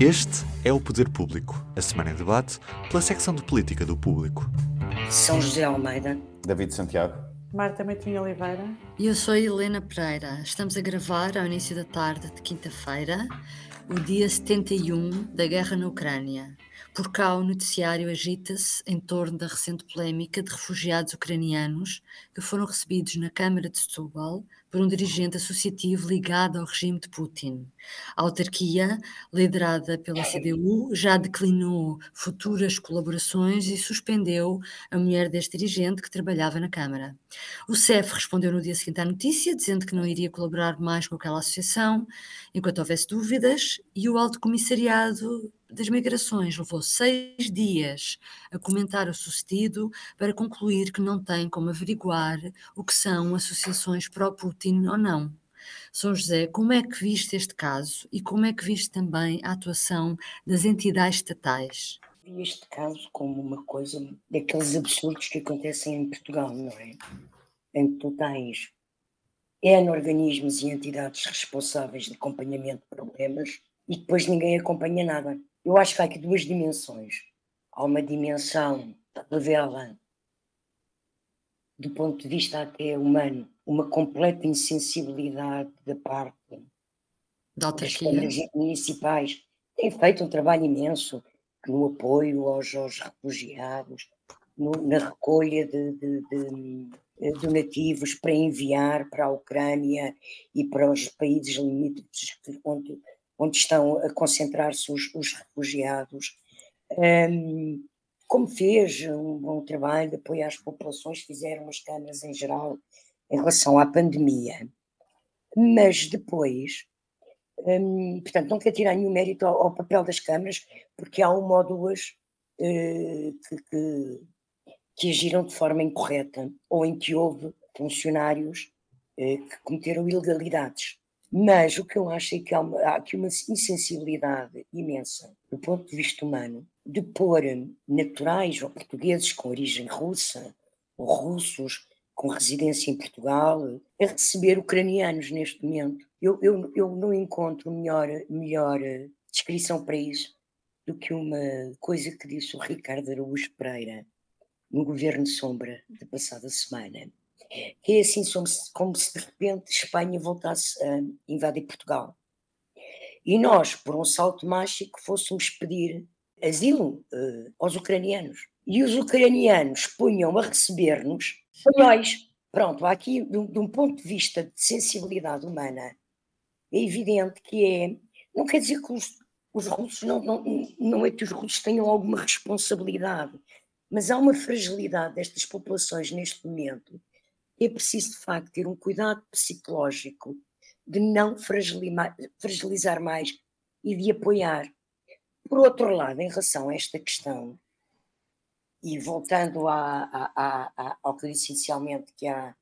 Este é o Poder Público, a semana em debate pela secção de política do Público. São José Almeida. David Santiago. Marta Meitinho Oliveira. E eu sou Helena Pereira. Estamos a gravar ao início da tarde de quinta-feira, o dia 71 da guerra na Ucrânia. Por cá, o noticiário agita-se em torno da recente polémica de refugiados ucranianos que foram recebidos na Câmara de Setúbal por um dirigente associativo ligado ao regime de Putin. A autarquia, liderada pela CDU, já declinou futuras colaborações e suspendeu a mulher deste dirigente que trabalhava na Câmara. O CEF respondeu no dia seguinte à notícia, dizendo que não iria colaborar mais com aquela associação enquanto houvesse dúvidas, e o Alto Comissariado das Migrações levou seis dias a comentar o sucedido para concluir que não tem como averiguar o que são associações pró-Putin ou não. São José, como é que viste este caso e como é que viste também a atuação das entidades estatais? Vi este caso como uma coisa daqueles absurdos que acontecem em Portugal, não é? Em que tu tens organismos e entidades responsáveis de acompanhamento de problemas e depois ninguém acompanha nada. Eu acho que há aqui duas dimensões. Há uma dimensão que revela, do ponto de vista até humano, uma completa insensibilidade da parte da das câmaras municipais. Têm feito um trabalho imenso no apoio aos, aos refugiados, no, na recolha de, de, de, donativos para enviar para a Ucrânia e para os países limítrofes onde onde estão a concentrar-se os, os, refugiados, um, como fez um bom trabalho de apoio às populações, fizeram as câmaras em geral em relação à pandemia. Mas depois, um, portanto, não quero tirar nenhum mérito ao, ao, papel das câmaras, porque há uma ou duas uh, que, que, que, agiram de forma incorreta, ou em que houve funcionários uh, que cometeram ilegalidades. Mas o que eu acho é que há, uma, há aqui uma insensibilidade imensa, do ponto de vista humano, de pôr naturais ou portugueses com origem russa, ou russos com residência em Portugal, a receber ucranianos neste momento. Eu, eu, eu não encontro melhor, melhor descrição para isso do que uma coisa que disse o Ricardo Araújo Pereira no Governo Sombra da passada semana que é assim como se de repente Espanha voltasse a invadir Portugal. E nós, por um salto mágico, fôssemos pedir asilo uh, aos ucranianos. E os ucranianos punham a receber-nos espanhóis. Pronto, aqui, de um, de um, ponto de vista de sensibilidade humana, é evidente que é. Não quer dizer que os, os russos, não, não, não é que os russos tenham alguma responsabilidade, mas há uma fragilidade destas populações neste momento é preciso, de facto, ter um cuidado psicológico de não fragilizar mais e de apoiar. Por outro lado, em relação a esta questão, e voltando ao que eu disse inicialmente, que há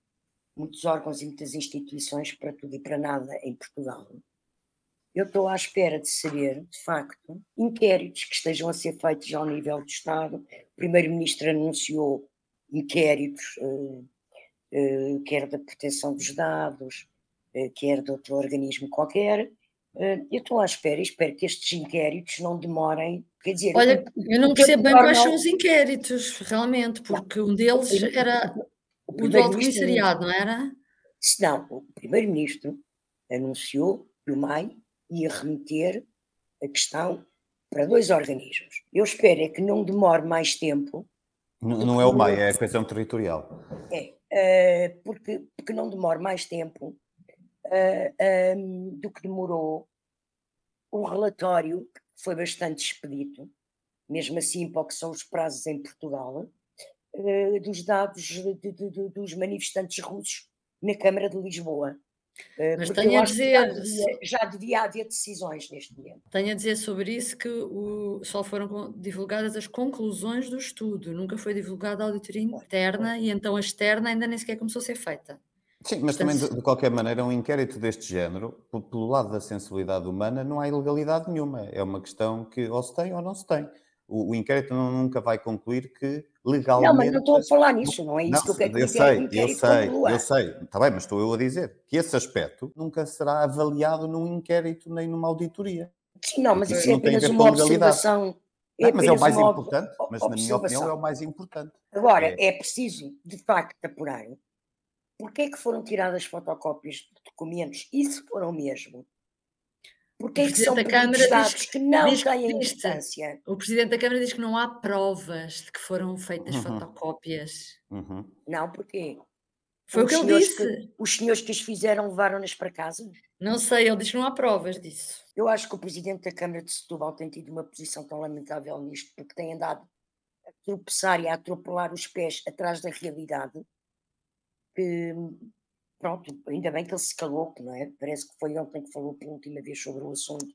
muitos órgãos e muitas instituições para tudo e para nada em Portugal, eu estou à espera de saber, de facto, inquéritos que estejam a ser feitos ao nível do Estado. O Primeiro-Ministro anunciou inquéritos. Eh, quer da proteção dos dados, eh, quer de outro organismo qualquer. Eh, eu estou à espera e espero que estes inquéritos não demorem. Quer dizer, Olha, eu não percebo bem quais são os inquéritos, realmente, porque um deles era o, o do Alto Comissariado, não era? Não, o Primeiro-Ministro anunciou que o MAI ia remeter a questão para dois organismos. Eu espero é que não demore mais tempo. Não, não é o MAI, é a questão territorial. É, uh, porque, porque não demora mais tempo uh, eh, um, do que demorou o relatório, que foi bastante expedito, mesmo assim para o que são os prazos em Portugal, uh, dos dados de, de, de, dos manifestantes russos na Câmara de Lisboa. Mas tenho a dizer. Já devia, já devia, haver decisões neste momento. Tenho a dizer sobre isso que o, só foram divulgadas as conclusões do estudo, nunca foi divulgada a auditoria interna e então a externa ainda nem sequer começou a ser feita. Sim, mas também, de, de, qualquer maneira, um inquérito deste género, pelo lado da sensibilidade humana, não há ilegalidade nenhuma. É uma questão que ou se tem ou não se tem o, o inquérito não, nunca vai concluir que legalmente. Não, mas não estou a falar nisso, não é isso não, que eu quero eu sei, eu sei, eu sei, está bem, mas estou eu a dizer que esse aspecto nunca será avaliado num inquérito nem numa auditoria. Sim, não, mas Isso é apenas uma observação. Não, mas é o mais importante, mas na minha opinião é o mais importante. Agora, É. é preciso, de facto, apurar porque é que foram tiradas fotocópias de documentos, e se foram mesmo, porque O é que são Presidente da Câmara diz que- que não diz que têm importância. O Presidente da Câmara diz que não há provas de que foram feitas Uhum. fotocópias. Uhum. Não, porquê? Foi o que ele disse. Os senhores que as fizeram levaram-nas para casa? Não sei, ele diz que não há provas disso. Eu acho que o presidente da Câmara de Setúbal tem tido uma posição tão lamentável nisto, porque tem andado a tropeçar e a atropelar os pés atrás da realidade, que, pronto, ainda bem que ele se calou, não é? Parece que foi ontem que falou pela última vez sobre o assunto,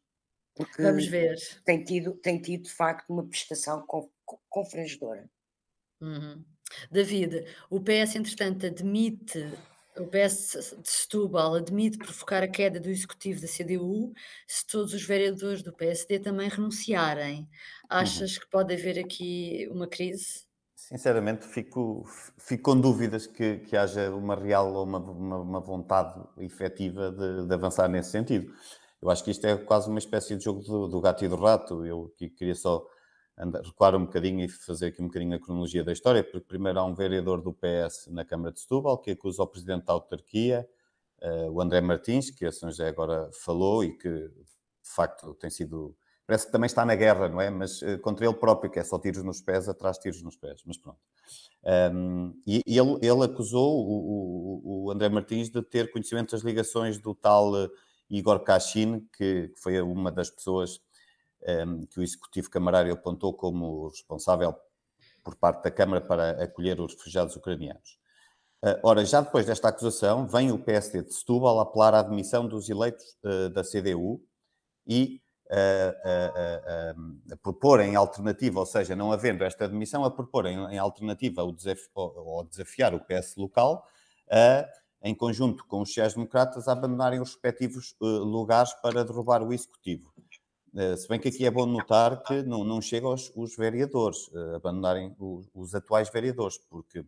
porque Vamos ver. tem tido, tem tido de facto uma prestação con- con- confrangedora. Uhum. David, o PS, entretanto, admite, o PS de Setúbal admite provocar a queda do executivo da CDU se todos os vereadores do PSD também renunciarem. Achas que pode haver aqui uma crise? Sinceramente, fico, fico com dúvidas que, que haja uma real ou uma, uma, uma vontade efetiva de, de avançar nesse sentido. Eu acho que isto é quase uma espécie de jogo do, do gato e do rato. Eu queria só andar, recuar um bocadinho e fazer aqui um bocadinho a cronologia da história, porque primeiro há um vereador do PS na Câmara de Setúbal que acusa o presidente da autarquia, eh, o André Martins, que a São José agora falou e que de facto tem sido parece que também está na guerra, não é? Mas uh, contra ele próprio, que é só tiros nos pés, atrás tiros nos pés, mas pronto. Um, e ele, ele acusou o, o, o, André Martins de ter conhecimento das ligações do tal uh, Igor Kashin, que, que, foi uma das pessoas um, que o Executivo Camarário apontou como responsável por parte da Câmara para acolher os refugiados ucranianos. Uh, ora, já depois desta acusação, vem o PSD de Setúbal apelar à admissão dos eleitos da CDU e a, a, a, propor em alternativa, ou seja, não havendo esta admissão, a propor em, em alternativa o ou, desafiar o PS local a, em conjunto com os sociais-democratas, a abandonarem os respectivos uh, lugares para derrubar o Executivo. Uh, se bem que aqui é bom notar que não, não chega aos os vereadores, uh, abandonarem os, os, atuais vereadores, porque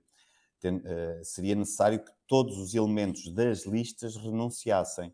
tem, seria necessário que todos os elementos das listas renunciassem.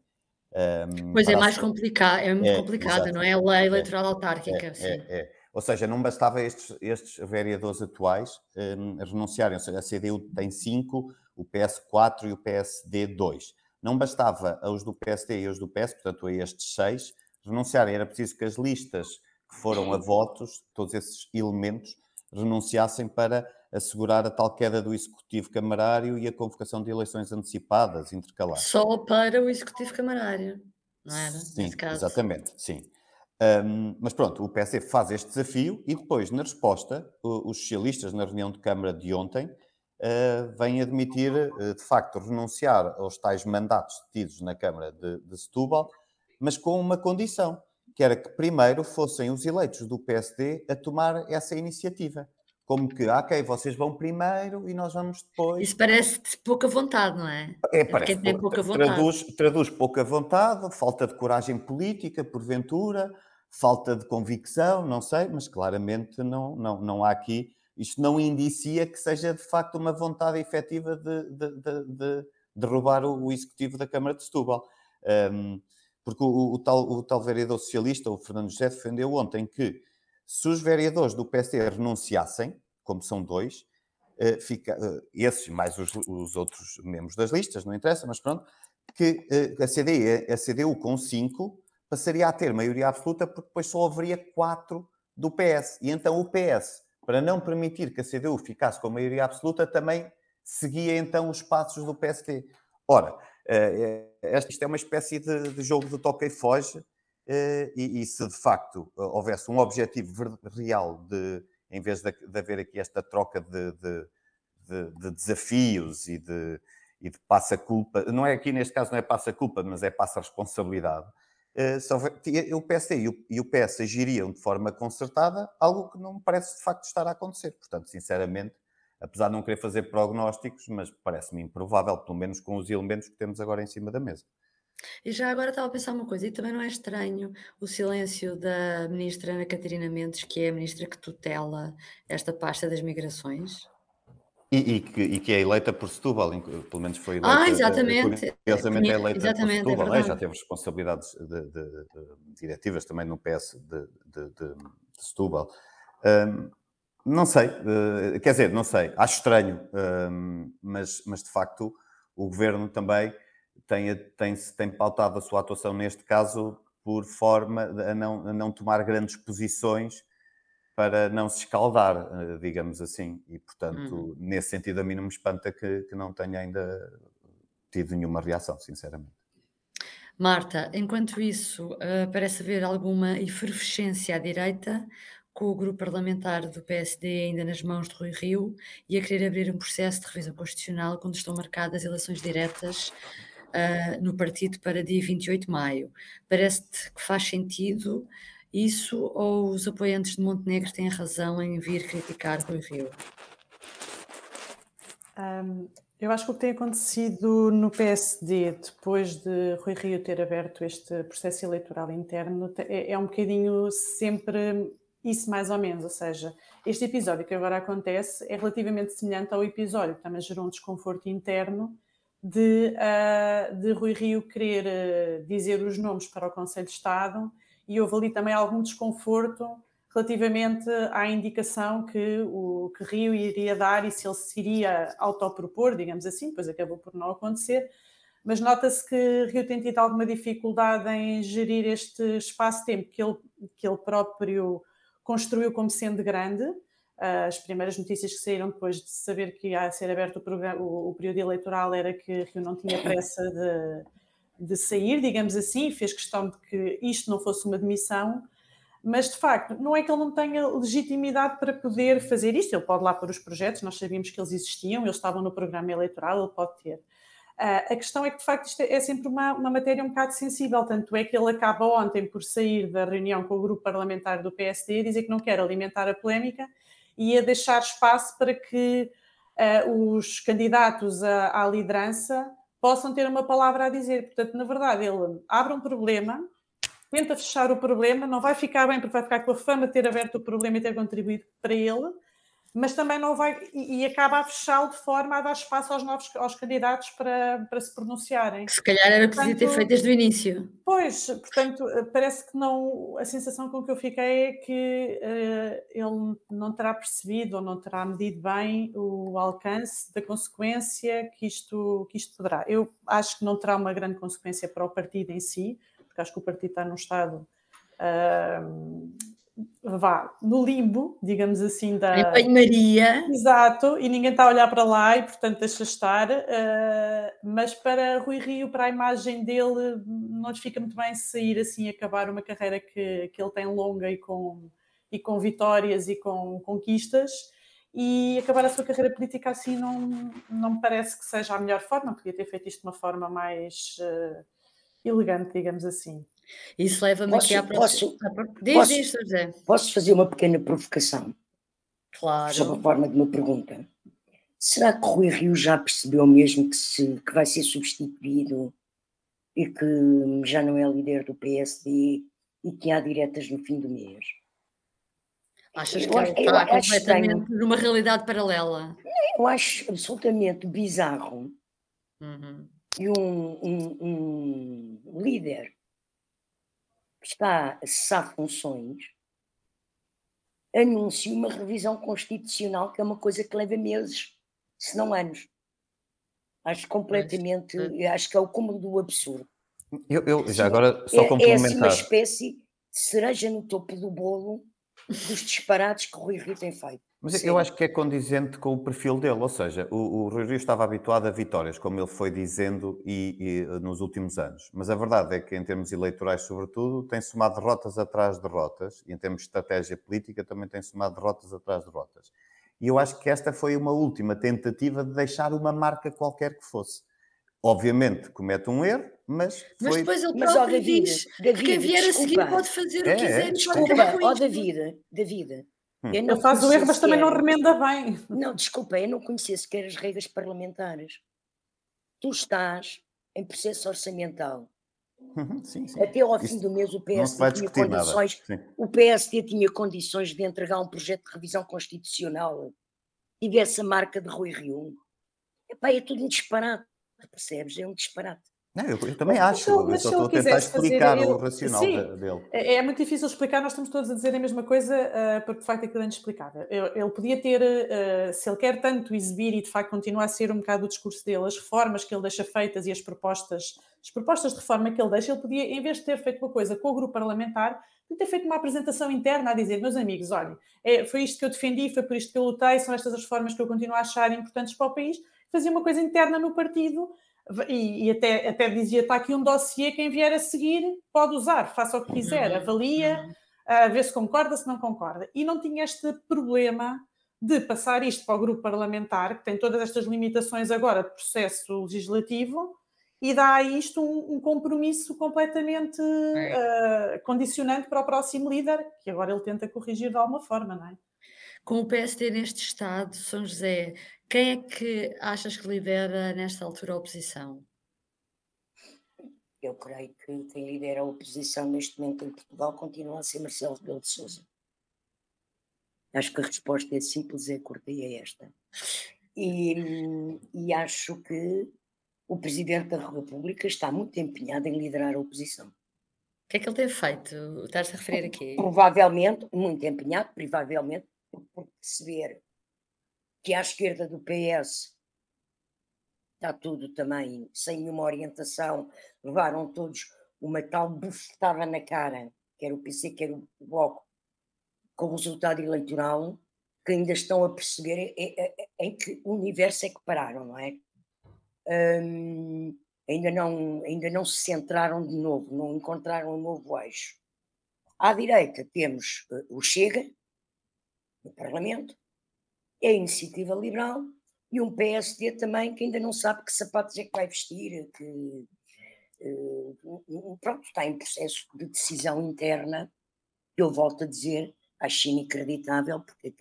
Um, pois é mais complicado, é muito é, complicado, não é? A lei eleitoral é, autárquica. É, é, é, Ou seja, não bastava estes, estes vereadores atuais um, renunciarem, ou seja, a CDU tem 5, o PS 4 e o PSD 2. Não bastava aos do PSD e aos do PS, portanto a estes 6, renunciarem. Era preciso que as listas que foram a votos, todos esses elementos, renunciassem para assegurar a tal queda do executivo camarário e a convocação de eleições antecipadas, intercalares. Só para o executivo camarário, não era? Sim, exatamente, sim. Um, mas pronto, o PSD faz este desafio e depois, na resposta, os socialistas, na reunião de Câmara de ontem, uh, vêm admitir, uh, de facto, renunciar aos tais mandatos tidos na Câmara de, de Setúbal, mas com uma condição, que era que primeiro fossem os eleitos do PSD a tomar essa iniciativa como que, ok, vocês vão primeiro e nós vamos depois. Isso parece pouca vontade, não é? É, parece. Tem pouca vontade. Traduz, traduz pouca vontade, falta de coragem política, porventura, falta de convicção, não sei, mas claramente não, não, não há aqui. Isto não indicia que seja de facto uma vontade efetiva de, de, de, de derrubar o, o, executivo da Câmara de Setúbal. Um, porque o, o, tal, o tal vereador socialista, o Fernando José, defendeu ontem que se os vereadores do PSD renunciassem, como são dois, uh, fica, uh, esses mais os, os, outros membros das listas, não interessa, mas pronto, que uh, a, a CDU com cinco passaria a ter maioria absoluta porque depois só haveria quatro do PS. E então o PS, para não permitir que a CDU ficasse com maioria absoluta, também seguia então os passos do PSD. Ora, isto é uma espécie de, de jogo de toca e foge, e, e, se de facto houvesse um objetivo real de, em vez de, de haver aqui esta troca de, de, de desafios e de, e de passa-culpa, não é aqui neste caso não é passa-culpa, mas é passa-responsabilidade, houver, o PSD e o, e o PS agiriam de forma concertada, algo que não me parece de facto estar a acontecer. Portanto, sinceramente, apesar de não querer fazer prognósticos, mas parece-me improvável, pelo menos com os elementos que temos agora em cima da mesa. E já agora estava a pensar uma coisa, e também não é estranho o silêncio da ministra Ana Catarina Mendes, que é a ministra que tutela esta pasta das migrações? E, e, que, e, que, é eleita por Setúbal, pelo menos foi eleita. Ah, exatamente. Curiosamente é eleita exatamente, por Setúbal, é já teve responsabilidades de, de, de, diretivas também no PS de, de Setúbal. Um, não sei, uh, quer dizer, não sei, acho estranho, um, mas, mas de facto o governo também tem, tem, tem pautado a sua atuação neste caso por forma a não, a não tomar grandes posições para não se escaldar, eh, digamos assim. E, portanto, uhum. nesse sentido, a mim não me espanta que, que não tenha ainda tido nenhuma reação, sinceramente. Marta, enquanto isso, uh, parece haver alguma efervescência à direita, com o grupo parlamentar do PSD ainda nas mãos de Rui Rio e a querer abrir um processo de revisão constitucional quando estão marcadas eleições diretas uh, no partido para dia 28 de maio. Parece-te que faz sentido isso ou os apoiantes de Montenegro têm razão em vir criticar Rui Rio? Um, eu acho que o que tem acontecido no PSD, depois de Rui Rio ter aberto este processo eleitoral interno, é, é um bocadinho sempre isso mais ou menos, ou seja, este episódio que agora acontece é relativamente semelhante ao episódio que também gerou um desconforto interno de, uh, de Rui Rio querer uh, dizer os nomes para o Conselho de Estado e houve ali também algum desconforto relativamente à indicação que o que Rio iria dar e se ele se iria autopropor, digamos assim, pois acabou por não acontecer, mas nota-se que Rio tem tido alguma dificuldade em gerir este espaço-tempo que ele, que ele próprio construiu como sendo grande. As primeiras notícias que saíram depois de saber que ia ser aberto o, programa, o, o período eleitoral era que Rio não tinha pressa de de sair, digamos assim, fez questão de que isto não fosse uma demissão, mas de facto, não é que ele não tenha legitimidade para poder fazer isto, ele pode lá pôr os projetos, nós sabíamos que eles existiam, eles estavam no programa eleitoral, ele pode ter. Uh, a questão é que, de facto, isto é, é sempre uma, uma, matéria um bocado sensível, tanto é que ele acaba ontem por sair da reunião com o grupo parlamentar do PSD e dizer que não quer alimentar a polémica e a deixar espaço para que uh, os candidatos à, à liderança possam ter uma palavra a dizer. Portanto, na verdade, ele abre um problema, tenta fechar o problema, não vai ficar bem porque vai ficar com a fama de ter aberto o problema e ter contribuído para ele, mas também não vai e, e acaba a fechá-lo de forma a dar espaço aos novos aos candidatos para, para se pronunciarem. Que se calhar era o que devia ter feito desde o início. Pois, portanto, parece que não. A sensação com que eu fiquei é que uh, ele não terá percebido ou não terá medido bem o alcance da consequência que isto, que isto poderá. Eu acho que não terá uma grande consequência para o partido em si, porque acho que o partido está num estado. Uh, vá no limbo, digamos assim, da. Em Maria. Exato, e ninguém está a olhar para lá e, portanto, deixa estar. Uh, mas para Rui Rio, para a imagem dele, não lhes fica muito bem sair assim, acabar uma carreira que, que ele tem longa e com, e com vitórias e com conquistas. E acabar a sua carreira política assim não, não me parece que seja a melhor forma, podia ter feito isto de uma forma mais uh, elegante, digamos assim. Isso leva-me aqui à próxima. Posso, Diz posso, isto, José. Posso fazer uma pequena provocação? Claro. Sob a forma de uma pergunta. Será que Rui Rio já percebeu mesmo que, se, que vai ser substituído e que já não é líder do PSD e que há diretas no fim do mês? Achas que ele está completamente numa realidade paralela? Eu acho absolutamente bizarro uhum. e um, um, um líder está a cessar funções, anuncia uma revisão constitucional, que é uma coisa que leva meses, se não anos. Acho completamente, acho que é o cúmulo do absurdo. Eu, eu já agora só complementar. É, é assim uma espécie de cereja no topo do bolo dos disparates que o Rui Rio tem feito. Mas Sim. eu acho que é condizente com o perfil dele, ou seja, o, o Rui Rio estava habituado a vitórias, como ele foi dizendo e, e, eh, nos últimos anos. Mas a verdade é que, em termos eleitorais, sobretudo, tem somado derrotas atrás de derrotas, e em termos de estratégia política, também tem somado derrotas atrás de derrotas. E eu acho que esta foi uma última tentativa de deixar uma marca qualquer que fosse. Obviamente comete um erro, mas. Mas depois ele próprio mas, David, diz David, que quem vier desculpa. a seguir pode fazer o que é, quiser. É, desculpa, ó David, David, Hum. Ele faz o erro, mas também não remenda bem. Não, desculpa, eu não conhecia sequer as regras parlamentares. Tu estás em processo orçamental. Uhum, sim, sim. Até ao fim do mês o PSD tinha condições. O PSD tinha condições de entregar um projeto de revisão constitucional tivesse a marca de Rui Rio. Epá, é tudo um disparate, percebes? É um disparate. Não, eu, eu, também acho, mas, mas eu estou a tentar explicar fazer, o racional sim, dele. É, é, muito difícil explicar, nós estamos todos a dizer a mesma coisa, uh, porque de facto aquilo é inexplicável. Ele, ele podia ter, uh, se ele quer tanto exibir e de facto continua a ser um bocado o discurso dele, as reformas que ele deixa feitas e as propostas, as propostas de reforma que ele deixa, ele podia, em vez de ter feito uma coisa com o grupo parlamentar, ter feito uma apresentação interna a dizer, meus amigos, olhem, é, foi isto que eu defendi, foi por isto que eu lutei, são estas as reformas que eu continuo a achar importantes para o país, fazia uma coisa interna no partido e, e, até, até dizia: está aqui um dossiê, quem vier a seguir pode usar, faça o que quiser, uhum. avalia, uh, vê se concorda, se não concorda. E não tinha este problema de passar isto para o grupo parlamentar, que tem todas estas limitações agora de processo legislativo, e dá a isto um, um compromisso completamente uh, condicionante para o próximo líder, que agora ele tenta corrigir de alguma forma, não é? Com o PSD neste estado, São José, quem é que achas que lidera nesta altura a oposição? Eu creio que quem lidera a oposição neste momento em Portugal continua a ser Marcelo Rebelo de Sousa. Acho que a resposta é simples, é curta e é esta. E, e acho que o Presidente da República está muito empenhado em liderar a oposição. O que é que ele tem feito? Estás a referir aqui? Provavelmente, muito empenhado, provavelmente, por perceber que à esquerda do PS está tudo também sem nenhuma orientação, levaram todos uma tal bufetada na cara, quer o PC, quer o Bloco, com o resultado eleitoral, que ainda estão a perceber em, em, em que universo é que pararam, não é? Hum, ainda, não, ainda não se centraram de novo, não encontraram um novo eixo. À direita temos uh, o Chega, no Parlamento, é a Iniciativa Liberal e um PSD também que ainda não sabe que sapatos é que vai vestir, que uh, pronto, está em processo de decisão interna, eu volto a dizer, acho inacreditável, porque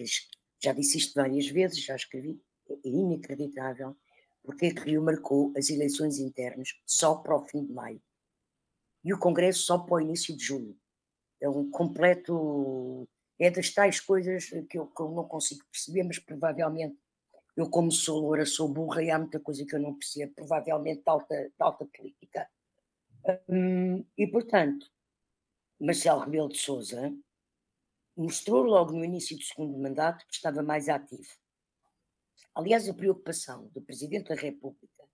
já disse isto várias vezes, já escrevi, é inacreditável, porque é que Rio marcou as eleições internas só para o fim de maio e o Congresso só para o início de julho. É um completo é das tais coisas que eu, que eu não consigo perceber, mas provavelmente eu, como sou loura, sou burra e há muita coisa que eu não percebo, provavelmente de alta, de alta política. Hum, e, portanto, Marcelo Rebelo de Souza mostrou logo no início do segundo mandato que estava mais ativo. Aliás, a preocupação do Presidente da República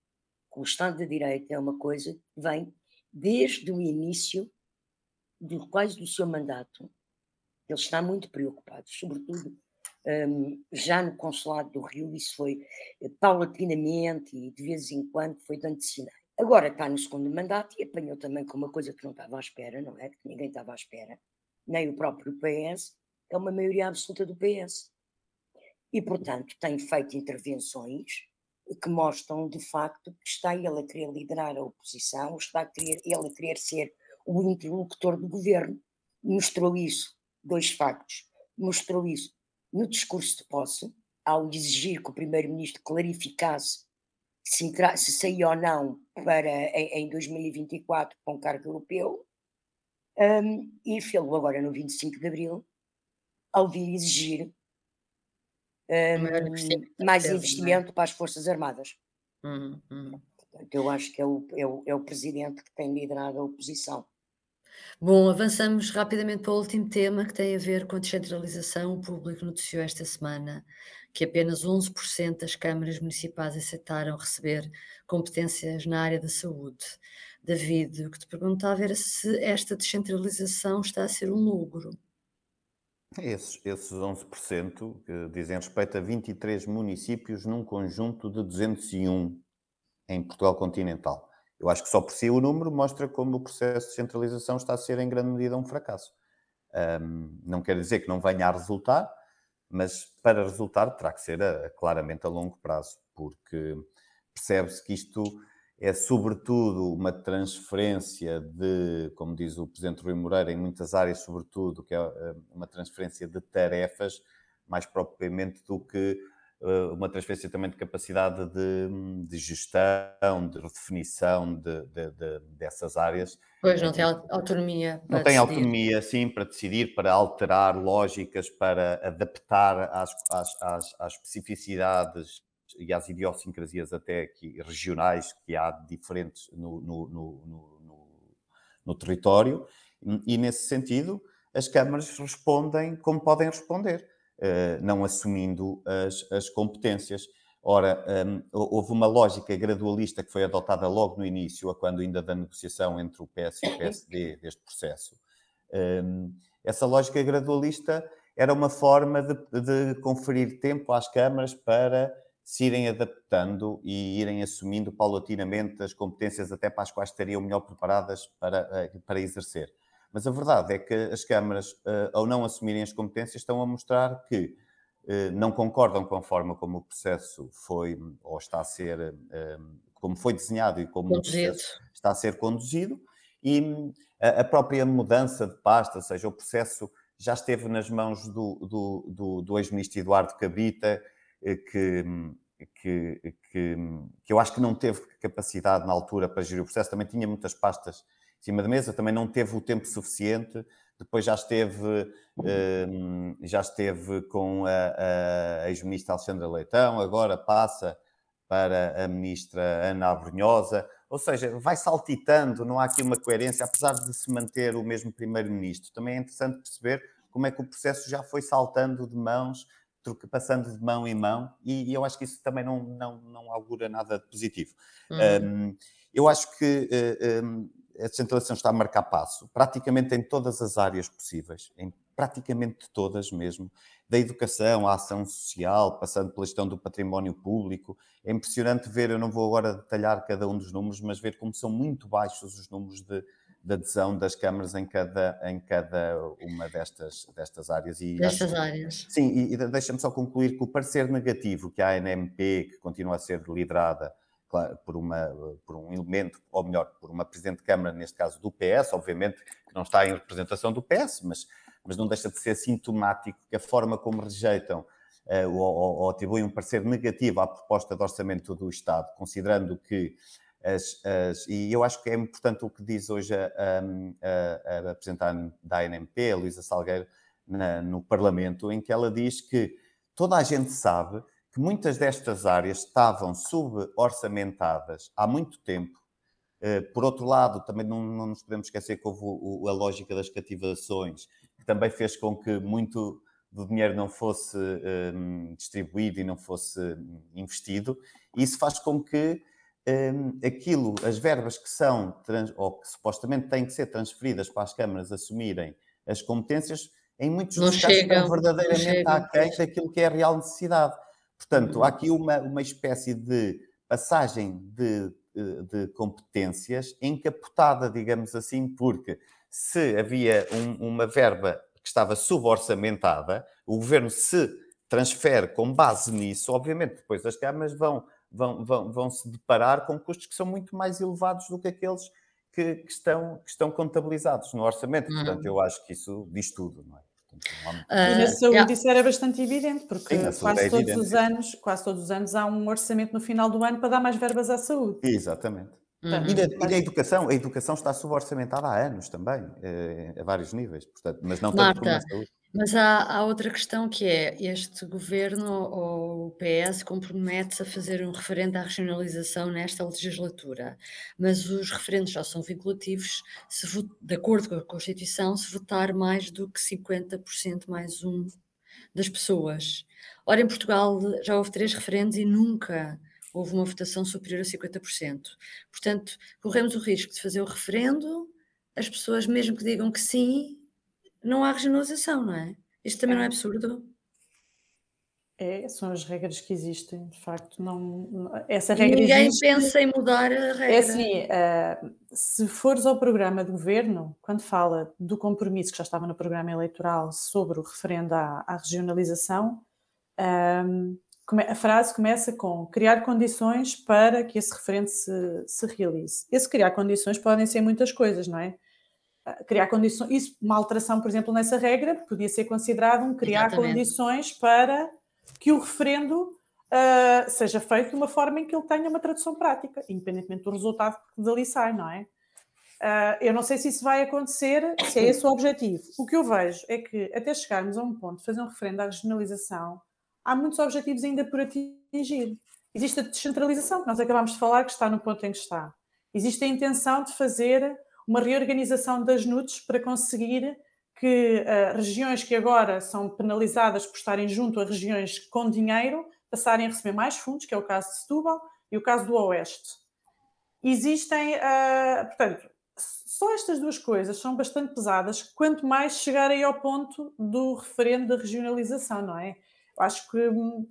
com o Estado de Direito é uma coisa que vem desde o início do quase do seu mandato ele está muito preocupado, sobretudo um, já no consulado do Rio, isso foi eh, paulatinamente e de vez em quando foi dando sinais. Agora está no segundo mandato e apanhou também com uma coisa que não estava à espera, não é? Que ninguém estava à espera, nem o próprio PS, é uma maioria absoluta do PS. E, portanto, tem feito intervenções que mostram, de facto, que está ele a querer liderar a oposição, está a querer, ele a querer ser o interlocutor do governo. Mostrou isso dois factos. Mostrou isso no discurso de posse, ao exigir que o primeiro-ministro clarificasse se, se saía ou não para, em, em 2024 com cargo europeu, um, e fê-lo agora no 25 de abril, ao vir exigir um, mais é? investimento para as Forças Armadas. Uhum, uhum. Portanto, eu acho que é o, é, o, é o presidente que tem liderado a oposição. Bom, avançamos rapidamente para o último tema que tem a ver com a descentralização. O público noticiou esta semana que apenas 11% das câmaras municipais aceitaram receber competências na área da saúde. David, o que te perguntava era se esta descentralização está a ser um lucro. Esses, esses 11% que dizem respeito a 23 municípios num conjunto de 201 em Portugal continental. Eu acho que só por si o número mostra como o processo de centralização está a ser em grande medida um fracasso. Um, não quer dizer que não venha a resultar, mas para resultar terá que ser a, a, claramente a longo prazo, porque percebe-se que isto é sobretudo uma transferência de, como diz o Presidente Rui Moreira, em muitas áreas, sobretudo, que é uma transferência de tarefas, mais propriamente do que uma transferência também de capacidade de, de gestão, de redefinição de, de, de, dessas áreas. Pois, não tem autonomia. Não tem decidir. autonomia, sim, para decidir, para alterar lógicas, para adaptar às, às, às, às especificidades e às idiosincrasias até aqui regionais que há diferentes no, no, no, no, no território. E, nesse sentido, as câmaras respondem como podem responder eh, não assumindo as, as competências. Ora, um, houve uma lógica gradualista que foi adotada logo no início, a quando ainda da negociação entre o PS e o PSD deste processo. Um, essa lógica gradualista era uma forma de, de, conferir tempo às câmaras para se irem adaptando e irem assumindo paulatinamente as competências até para as quais estariam melhor preparadas para, eh, para exercer. Mas a verdade é que as câmaras, eh, ao não assumirem as competências, estão a mostrar que eh, não concordam com a forma como o processo foi ou está a ser, eh, como foi desenhado e como está a ser conduzido, e a própria mudança de pasta, ou seja, o processo já esteve nas mãos do, do, do, do ex-ministro Eduardo Cabrita, que, que, que, que, eu acho que não teve capacidade na altura para gerir o processo, também tinha muitas pastas cima da mesa, também não teve o tempo suficiente. Depois já esteve, um, já esteve com a, a ex-ministra Alexandra Leitão, agora passa para a ministra Ana Abrunhosa, ou seja, vai saltitando, não há aqui uma coerência, apesar de se manter o mesmo primeiro-ministro. Também é interessante perceber como é que o processo já foi saltando de mãos, passando de mão em mão, e, eu acho que isso também não, não, não augura nada de positivo. Uhum. Um, eu acho que um, a descentralização está a marcar passo, praticamente em todas as áreas possíveis, em praticamente todas mesmo, da educação à ação social, passando pela gestão do património público. É impressionante ver, eu não vou agora detalhar cada um dos números, mas ver como são muito baixos os números de, de adesão das câmaras em cada, em cada uma destas, destas áreas. E destas acho, áreas. Sim, e, e deixa-me só concluir que o parecer negativo que a ANMP, que continua a ser liderada por, uma, por um elemento, ou melhor, por uma Presidente de Câmara, neste caso do PS, obviamente que não está em representação do PS, mas, mas não deixa de ser sintomático que a forma como rejeitam uh, ou, ou, atribuem um parecer negativo à proposta de orçamento do Estado, considerando que as, as, e eu acho que é importante o que diz hoje a, a, a da ANMP, a Luísa Salgueiro, na, no Parlamento, em que ela diz que toda a gente sabe que muitas destas áreas estavam suborçamentadas há muito tempo. Eh, por outro lado, também não, não nos podemos esquecer que houve a lógica das cativações, que também fez com que muito do dinheiro não fosse um, distribuído e não fosse investido. E isso faz com que um, aquilo, as verbas que são, ou que supostamente têm que ser transferidas para as câmaras assumirem as competências, em muitos não casos estão verdadeiramente aquém daquilo que é a real necessidade. Portanto, há aqui uma, uma espécie de passagem de, de competências encapotada, digamos assim, porque se havia um, uma verba que estava suborçamentada, o governo se transfere com base nisso, obviamente depois as câmaras vão, vão, vão, vão se deparar com custos que são muito mais elevados do que aqueles que, que estão, que estão contabilizados no orçamento. Portanto, uhum. eu acho que isso diz tudo, não é? E na saúde yeah. isso era bastante evidente, porque Sim, quase é todos os anos, quase todos os anos há um orçamento no final do ano para dar mais verbas à saúde. Exatamente. Uhum. E, na, e, na, educação, a educação está suborçamentada há anos também, eh, a vários níveis, portanto, mas não tanto como na saúde. Mas há, há, outra questão que é: este governo ou o PS compromete-se a fazer um referendo à regionalização nesta legislatura, mas os referendos só são vinculativos se, de acordo com a Constituição, se votar mais do que 50% mais um das pessoas. Ora, em Portugal já houve três referendos e nunca houve uma votação superior a 50%. Portanto, corremos o risco de fazer o referendo, as pessoas, mesmo que digam que sim, não há regionalização, não é? Isto também não é absurdo? É, são as regras que existem, de facto. Não, essa regra Ninguém existe. pensa em mudar a regra. É assim, uh, se fores ao programa de governo, quando fala do compromisso que já estava no programa eleitoral sobre o referendo à, à regionalização, um, a frase começa com criar condições para que esse referendo se, se realize. Esse criar condições podem ser muitas coisas, não é? Criar condições, isso, uma alteração, por exemplo, nessa regra, podia ser considerado um criar Exatamente. condições para que o referendo uh, seja feito de uma forma em que ele tenha uma tradução prática, independentemente do resultado que dali sai, não é? Uh, eu não sei se isso vai acontecer, se é esse o objetivo. O que eu vejo é que até chegarmos a um ponto de fazer um referendo à regionalização, há muitos objetivos ainda por atingir. Existe a descentralização, que nós acabámos de falar, que está no ponto em que está. Existe a intenção de fazer uma reorganização das NUTs para conseguir que uh, regiões que agora são penalizadas por estarem junto a regiões com dinheiro passarem a receber mais fundos, que é o caso de Setúbal e o caso do Oeste. Existem, uh, portanto, só estas duas coisas são bastante pesadas, quanto mais chegarem ao ponto do referendo da regionalização, não é? Eu acho que, hum,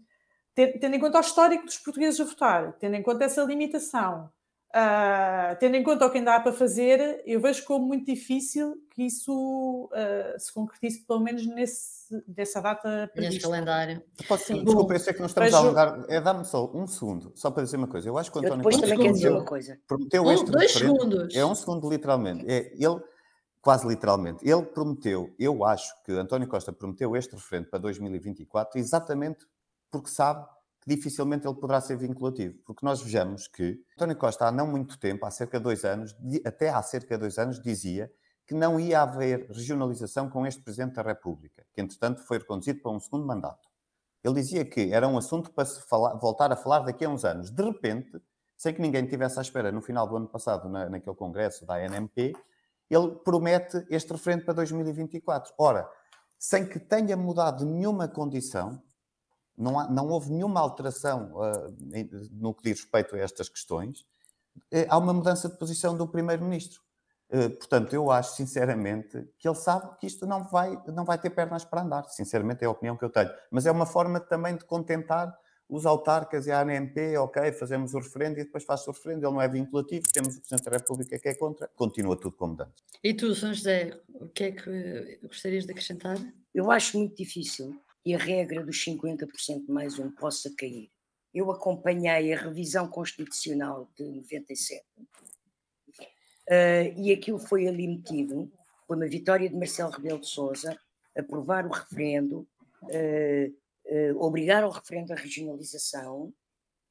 tendo em conta o histórico dos portugueses a votar, tendo em conta essa limitação, Uh, tendo em conta o que ainda há para fazer, eu vejo como muito difícil que isso uh, se concretize, pelo menos nesse, nessa data prevista. Nesse calendário. Posso, sim. Desculpa, eu sei que nós estamos vejo... a alongar. É, Dá-me só um segundo, só para dizer uma coisa. Eu acho que o António Costa também quer dizer uma coisa. prometeu um, este Dois segundos. É um segundo, literalmente. É, ele, quase literalmente, ele prometeu, eu acho que António Costa prometeu este referendo para 2024 exatamente porque sabe que dificilmente ele poderá ser vinculativo, porque nós vejamos que António Costa há não muito tempo, há cerca de dois anos, até há cerca de dois anos, dizia que não ia haver regionalização com este Presidente da República, que entretanto foi reconduzido para um segundo mandato. Ele dizia que era um assunto para se falar, voltar a falar daqui a uns anos. De repente, sem que ninguém tivesse à espera, no final do ano passado, na, naquele congresso da ANMP, ele promete este referendo para 2024. Ora, sem que tenha mudado nenhuma condição, não, há, não houve nenhuma alteração uh, no que diz respeito a estas questões. Uh, há uma mudança de posição do Primeiro-Ministro. Uh, portanto, eu acho sinceramente que ele sabe que isto não vai, não vai ter pernas para andar. Sinceramente, é a opinião que eu tenho. Mas é uma forma também de contentar os autarcas e a ANP, ok, fazemos o referendo e depois faz-se o referendo, ele não é vinculativo, temos o Presidente da República que é contra, continua tudo como antes. E tu, São José, o que é que gostarias de acrescentar? Eu acho muito difícil e a regra dos 50% mais um possa cair. Eu acompanhei a revisão constitucional de 97 uh, eh, e aquilo foi ali metido, foi uma vitória de Marcelo Rebelo de Sousa, aprovar o referendo, uh, uh, obrigar ao referendo à regionalização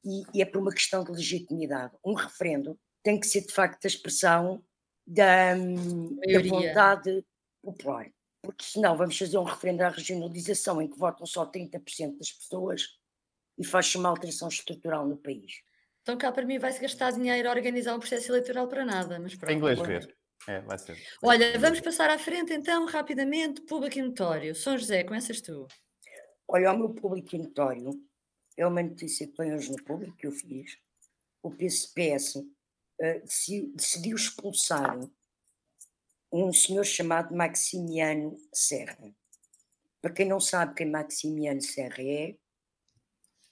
e, e, é por uma questão de legitimidade. Um referendo tem que ser de facto a expressão da, da vontade popular porque senão vamos fazer um referendo à regionalização em que votam só 30% das pessoas e faz-se uma alteração estrutural no país. Então cá para mim vai-se gastar dinheiro a organizar um processo eleitoral para nada, mas pronto. Inglês ver. É, vai ser. Olha, vamos passar à frente então, rapidamente, público e notório. São José, começas tu. Olha, o meu público e notório é uma notícia que vem hoje no público que eu fiz. O PSPS uh, eh, decidiu expulsar um senhor chamado Maximiano Serra. Para quem não sabe quem Maximiano Serra é,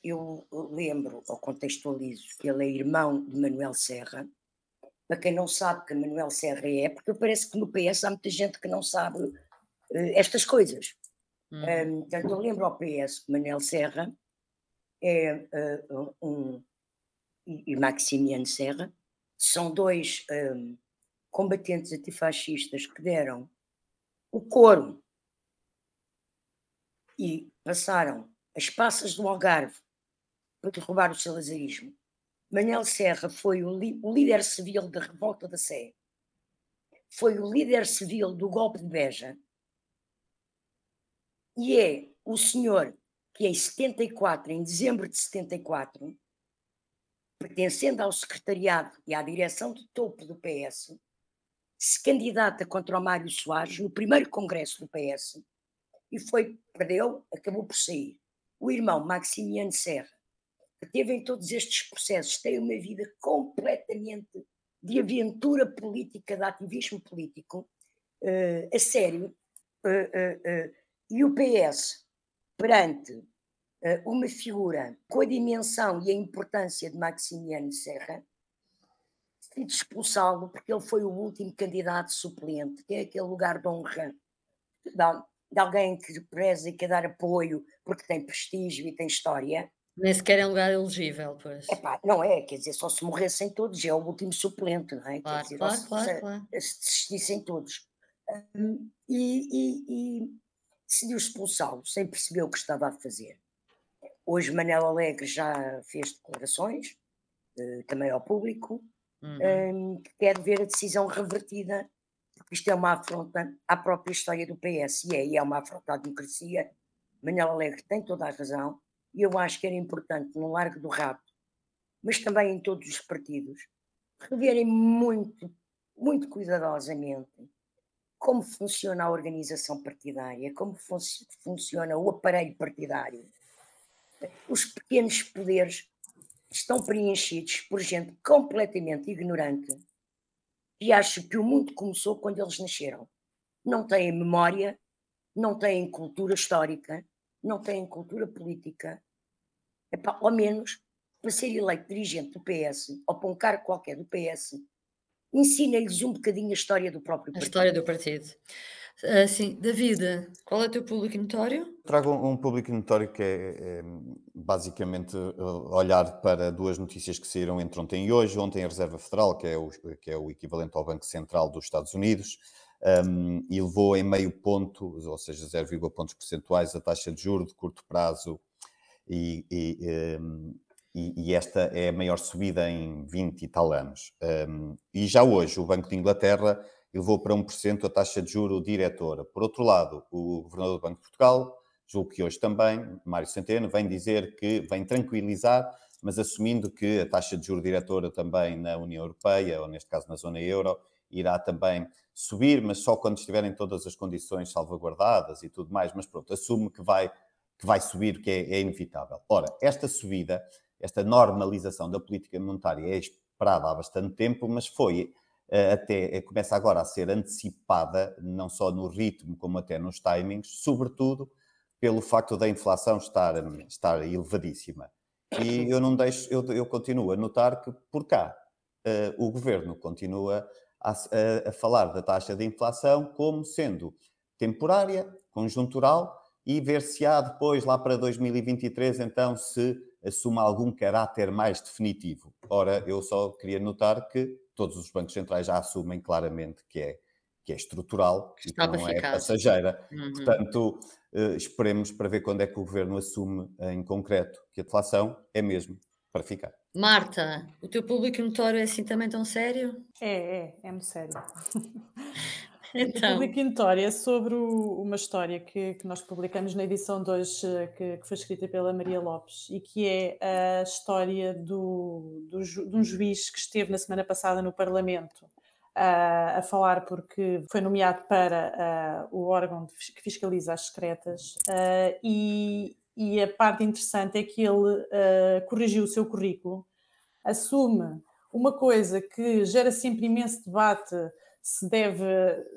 eu lembro ou contextualizo que ele é irmão de Manuel Serra. Para quem não sabe quem Manuel Serra é, porque parece que no PS há muita gente que não sabe uh, estas coisas. Uhum. Um, portanto, eu lembro ao PS que Manuel Serra é uh, um. e Maximiano Serra são dois um, combatentes antifascistas que deram o couro e passaram as passas do Algarve para derrubar o salazarismo. Manuel Serra foi o, o líder civil da revolta da Sé, foi o líder civil do golpe de Beja e é o senhor que em 74, em dezembro de 74, pertencendo ao secretariado e à direção de topo do PS, se candidata contra o Mário Soares no primeiro congresso do PS e foi, perdeu, acabou por sair. O irmão Maximiano Serra, que teve em todos estes processos, tem uma vida completamente de aventura política, de ativismo político, uh, a sério, uh, uh, e o PS, perante uma figura com a dimensão e a importância de Maximiano Serra, de expulsá-lo porque ele foi o último candidato suplente, que é aquele lugar de honra de, alguém que preza e quer dar apoio porque tem prestígio e tem história. Nem sequer é um lugar elegível, pois. Epá, não é, quer dizer, só se morressem todos, é o último suplente, não é? Claro, quer dizer, claro, se, claro, se, claro. se desistissem todos. Um, e, e, e decidiu expulsá-lo sem perceber o que estava a fazer. hoje Manela Alegre já fez declarações, uh, também ao público, uhum. um, que quer ver a decisão revertida, porque isto é uma afronta à própria história do PS, e é, e é uma afronta à democracia. Manela Alegre tem toda a razão, e eu acho que era importante, no Largo do Rato, mas também em todos os partidos, reverem muito, muito cuidadosamente como funciona a organização partidária, como fun funciona o aparelho partidário. Os pequenos poderes estão preenchidos por gente completamente ignorante e acho que o mundo começou quando eles nasceram. Não têm memória, não têm cultura histórica, não têm cultura política. Epá, ao menos, para ser eleito dirigente do PS ou para um cargo qualquer do PS, ensina-lhes um bocadinho a história do próprio partido. A história do partido. Uh, sim, David, qual é o teu público notório? Trago um, um público notório que é, é, basicamente olhar para duas notícias que saíram entre ontem e hoje. Ontem a Reserva Federal, que é o, que é o equivalente ao Banco Central dos Estados Unidos, um, e levou em meio ponto, ou seja, 0, pontos percentuais, a taxa de juros de curto prazo e, e, um, e, e, esta é a maior subida em 20 e tal anos. Um, e já hoje o Banco de Inglaterra elevou para 1% a taxa de juro diretora. Por outro lado, o Governador do Banco de Portugal, julgo que hoje também, Mário Centeno, vem dizer que vem tranquilizar, mas assumindo que a taxa de juro diretora também na União Europeia, ou neste caso na zona euro, irá também subir, mas só quando estiverem todas as condições salvaguardadas e tudo mais. Mas pronto, assume que vai, que vai subir, que é, é inevitável. Ora, esta subida esta normalização da política monetária é esperada há bastante tempo, mas foi eh, até eh, começa agora a ser antecipada, não só no ritmo como até nos timings, sobretudo pelo facto da inflação estar, estar elevadíssima. E eu não deixo, eu, eu continuo a notar que por cá uh, o governo continua a, a, a, falar da taxa de inflação como sendo temporária, conjuntural e ver se há depois, lá para 2023, então, se assuma algum caráter mais definitivo. Ora, eu só queria notar que todos os bancos centrais já assumem claramente que é, que é estrutural e que não é passageira. Uhum. Portanto, uh, esperemos para ver quando é que o governo assume em concreto que a deflação é mesmo para ficar. Marta, o teu público notório é assim também tão sério? É, é, é muito sério. Então. Público Notório é sobre o, uma história que, que, nós publicamos na edição 2, eh, que, que, foi escrita pela Maria Lopes, e que é a história do, do, de um juiz que esteve na semana passada no Parlamento a falar porque foi nomeado para o órgão que fiscaliza as secretas, e, e, a parte interessante é que ele corrigiu o seu currículo, assume uma coisa que gera sempre imenso debate se deve,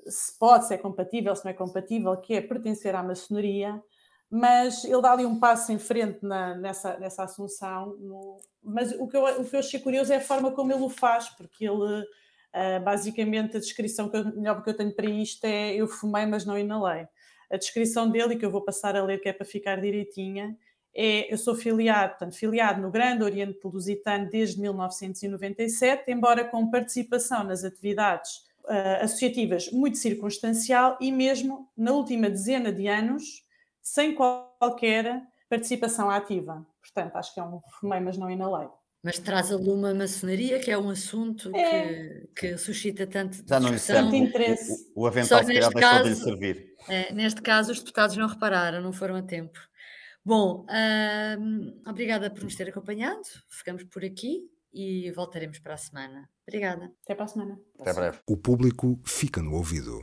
se pode, se é compatível, se não é compatível, que é pertencer à maçonaria, mas ele dá ali um passo em frente na, nessa, nessa assunção. No, mas o que, eu, o que eu achei curioso é a forma como ele o faz, porque ele, uh, basicamente, a descrição que eu, melhor que eu tenho para isto é eu fumei, mas não inalei. A descrição dele, que eu vou passar a ler, que é para ficar direitinha, é, eu sou filiado, portanto, filiado no Grande Oriente Lusitano desde 1997, embora com participação nas atividades uh, associativas muito circunstancial e mesmo na última dezena de anos sem qualquer participação ativa. Portanto, acho que é um fumei, mas não inalei. Mas traz a lume a maçonaria, que é um assunto é. que, que, suscita tanto Já não tanto interesse. O, o avental se calhar deixou de lhe servir. É, neste caso, os deputados não repararam, não foram a tempo. Bom, hum, obrigada por nos ter acompanhado. Ficamos por aqui e voltaremos para a semana. Obrigada. Até para a semana. Até breve. O público fica no ouvido.